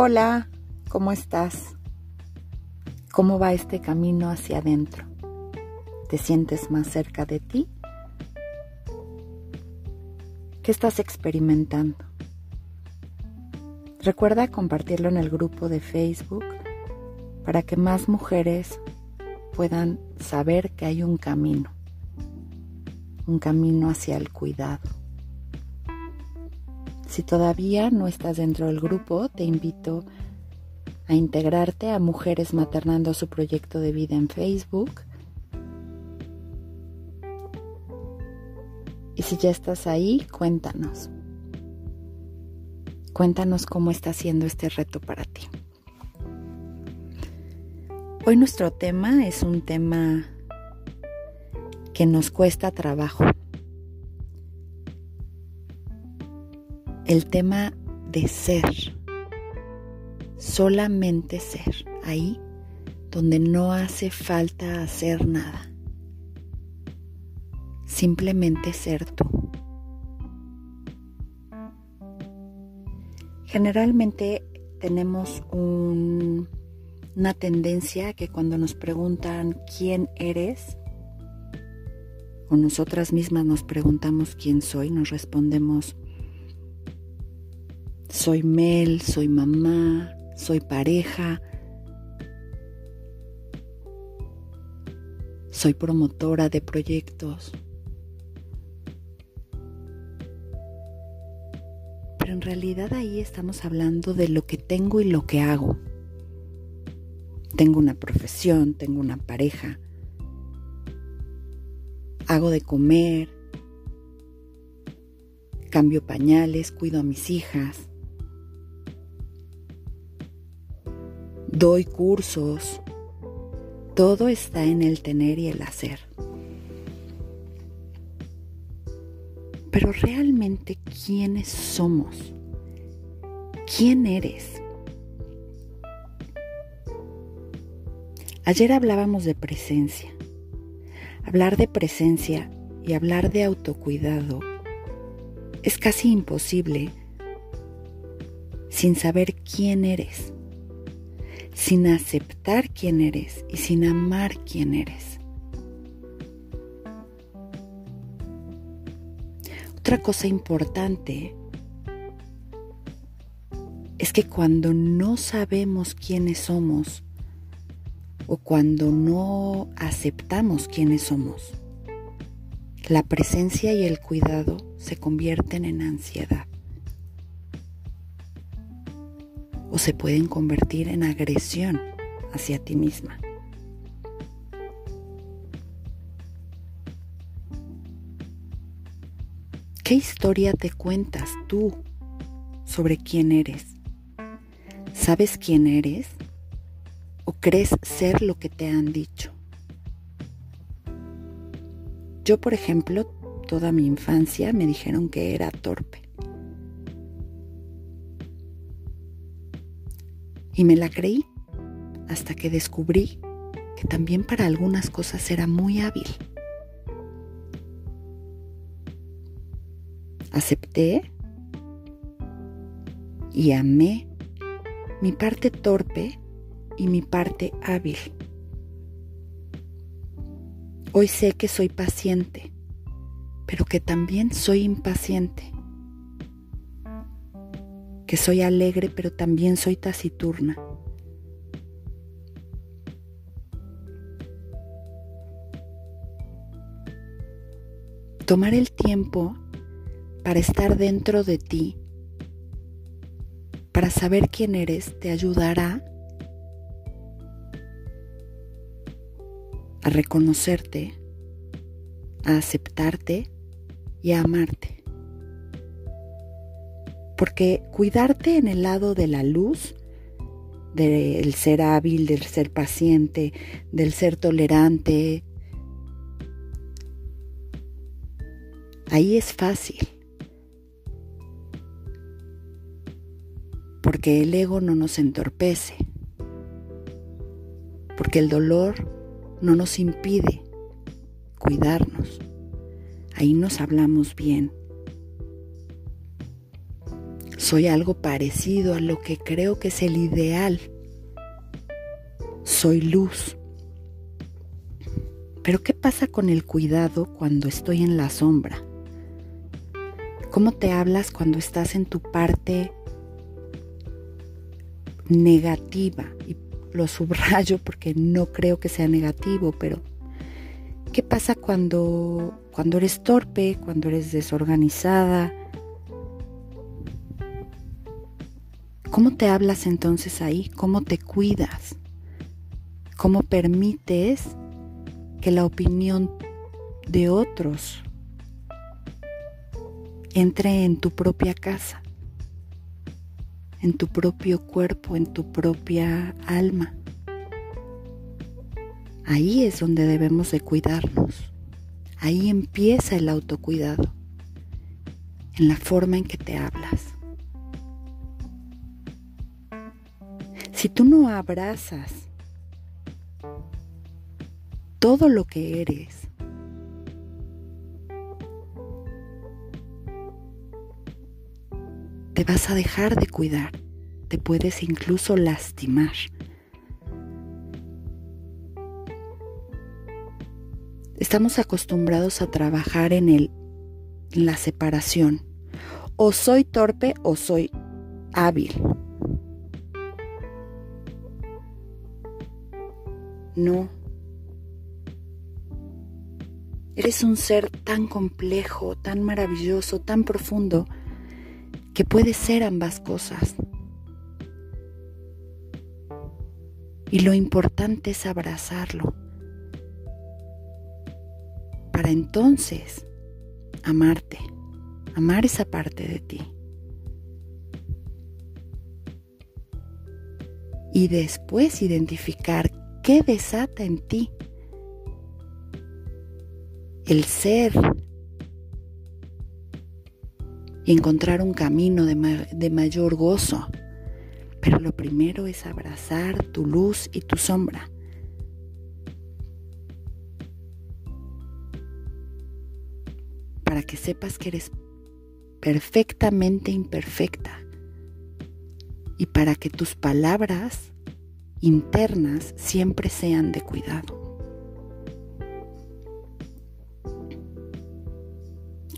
Hola, ¿cómo estás? ¿Cómo va este camino hacia adentro? ¿Te sientes más cerca de ti? ¿Qué estás experimentando? Recuerda compartirlo en el grupo de Facebook para que más mujeres puedan saber que hay un camino, un camino hacia el cuidado. Si todavía no estás dentro del grupo, te invito a integrarte a Mujeres Maternando su proyecto de vida en Facebook. Y si ya estás ahí, cuéntanos. Cuéntanos cómo está siendo este reto para ti. Hoy nuestro tema es un tema que nos cuesta trabajo. El tema de ser, solamente ser, ahí donde no hace falta hacer nada, simplemente ser tú. Generalmente tenemos una tendencia que cuando nos preguntan quién eres, o nosotras mismas nos preguntamos quién soy, nos respondemos soy Mel, soy mamá, soy pareja, soy promotora de proyectos. Pero en realidad ahí estamos hablando de lo que tengo y lo que hago. Tengo una profesión, tengo una pareja, hago de comer, cambio pañales, cuido a mis hijas, doy cursos. Todo está en el tener y el hacer. Pero realmente, ¿quiénes somos? ¿Quién eres? Ayer hablábamos de presencia. Hablar de presencia y hablar de autocuidado es casi imposible sin saber quién eres sin aceptar quién eres y sin amar quién eres. Otra cosa importante es que cuando no sabemos quiénes somos o cuando no aceptamos quiénes somos, la presencia y el cuidado se convierten en ansiedad. Se pueden convertir en agresión hacia ti misma. ¿Qué historia te cuentas tú sobre quién eres? ¿Sabes quién eres? ¿O crees ser lo que te han dicho? Yo, por ejemplo, toda mi infancia me dijeron que era torpe. Y me la creí hasta que descubrí que también para algunas cosas era muy hábil. Acepté y amé mi parte torpe y mi parte hábil. Hoy sé que soy paciente, pero que también soy impaciente que soy alegre, pero también soy taciturna. Tomar el tiempo para estar dentro de ti, para saber quién eres, te ayudará a reconocerte, a aceptarte y a amarte. Porque cuidarte en el lado de la luz, del ser hábil, del ser paciente, del ser tolerante, ahí es fácil. Porque el ego no nos entorpece. Porque el dolor no nos impide cuidarnos. Ahí nos hablamos bien Soy algo parecido a lo que creo que es el ideal. Soy luz. Pero ¿qué pasa con el cuidado cuando estoy en la sombra? ¿Cómo te hablas cuando estás en tu parte negativa? Y lo subrayo porque no creo que sea negativo, pero ¿qué pasa cuando, cuando eres torpe, cuando eres desorganizada? ¿Cómo te hablas entonces ahí? ¿Cómo te cuidas? ¿Cómo permites que la opinión de otros entre en tu propia casa, en tu propio cuerpo, en tu propia alma? Ahí es donde debemos de cuidarnos. Ahí empieza el autocuidado, en la forma en que te hablas. Si tú no abrazas todo lo que eres, te vas a dejar de cuidar, te puedes incluso lastimar. Estamos acostumbrados a trabajar en el en la separación. O soy torpe o soy hábil. No. Eres un ser tan complejo, tan maravilloso, tan profundo, que puede ser ambas cosas. Y lo importante es abrazarlo. Para entonces amarte, amar esa parte de ti. Y después identificar ¿Qué desata en ti? El ser y encontrar un camino de, de mayor gozo. Pero lo primero es abrazar tu luz y tu sombra. Para que sepas que eres perfectamente imperfecta. Y para que tus palabras internas siempre sean de cuidado.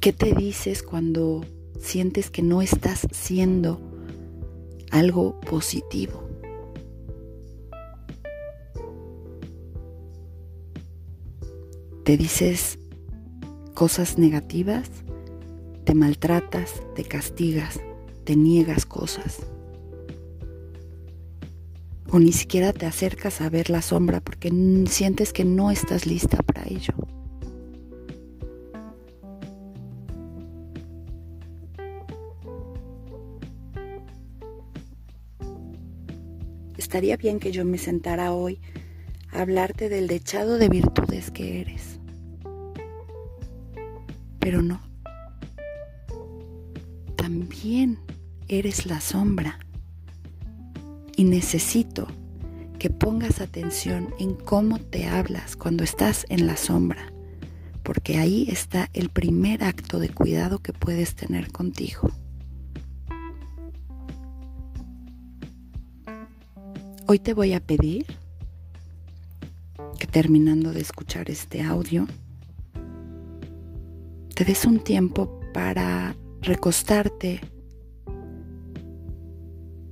¿Qué te dices cuando sientes que no estás siendo algo positivo? ¿Te dices cosas negativas? ¿Te maltratas? ¿Te castigas? ¿Te niegas cosas? O ni siquiera te acercas a ver la sombra porque sientes que no estás lista para ello. Estaría bien que yo me sentara hoy a hablarte del dechado de virtudes que eres. Pero no. También eres la sombra necesito que pongas atención en cómo te hablas cuando estás en la sombra, porque ahí está el primer acto de cuidado que puedes tener contigo. Hoy te voy a pedir que terminando de escuchar este audio, te des un tiempo para recostarte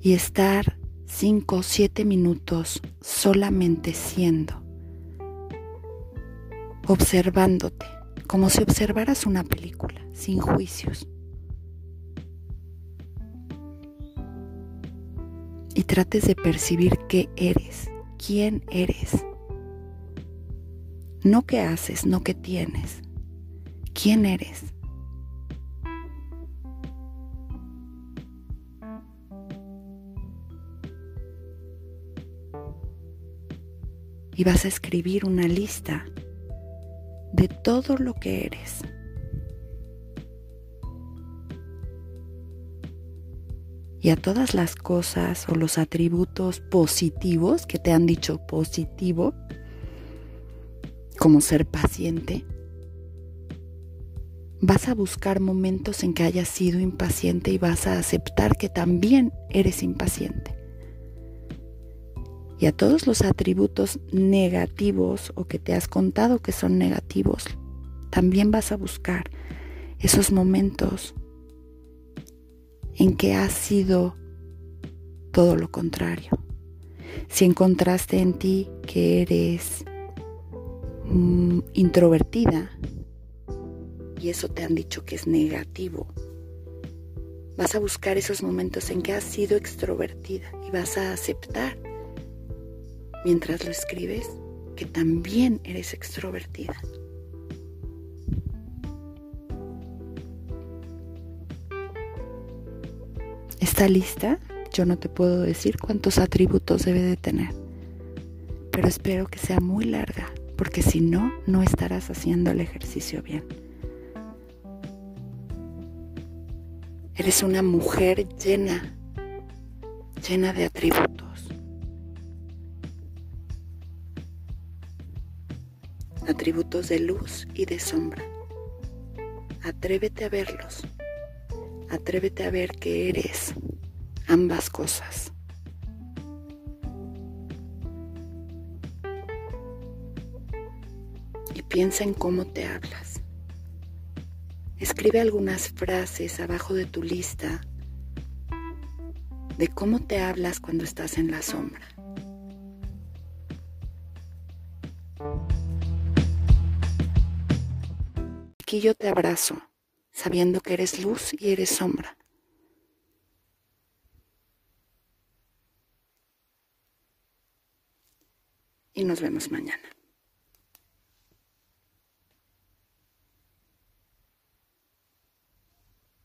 y estar 5 o 7 minutos solamente siendo, observándote, como si observaras una película, sin juicios. Y trates de percibir qué eres, quién eres. No qué haces, no qué tienes. ¿Quién eres? Y vas a escribir una lista de todo lo que eres. Y a todas las cosas o los atributos positivos que te han dicho positivo, como ser paciente, vas a buscar momentos en que hayas sido impaciente y vas a aceptar que también eres impaciente. Y a todos los atributos negativos o que te has contado que son negativos, también vas a buscar esos momentos en que has sido todo lo contrario. Si encontraste en ti que eres mm, introvertida y eso te han dicho que es negativo, vas a buscar esos momentos en que has sido extrovertida y vas a aceptar mientras lo escribes que también eres extrovertida. ¿Está lista? Yo no te puedo decir cuántos atributos debe de tener, pero espero que sea muy larga, porque si no, no estarás haciendo el ejercicio bien. Eres una mujer llena, llena de atributos. Atributos de luz y de sombra. Atrévete a verlos. Atrévete a ver que eres ambas cosas. Y piensa en cómo te hablas. Escribe algunas frases abajo de tu lista de cómo te hablas cuando estás en la sombra. Aquí yo te abrazo, sabiendo que eres luz y eres sombra. y nos vemos mañana.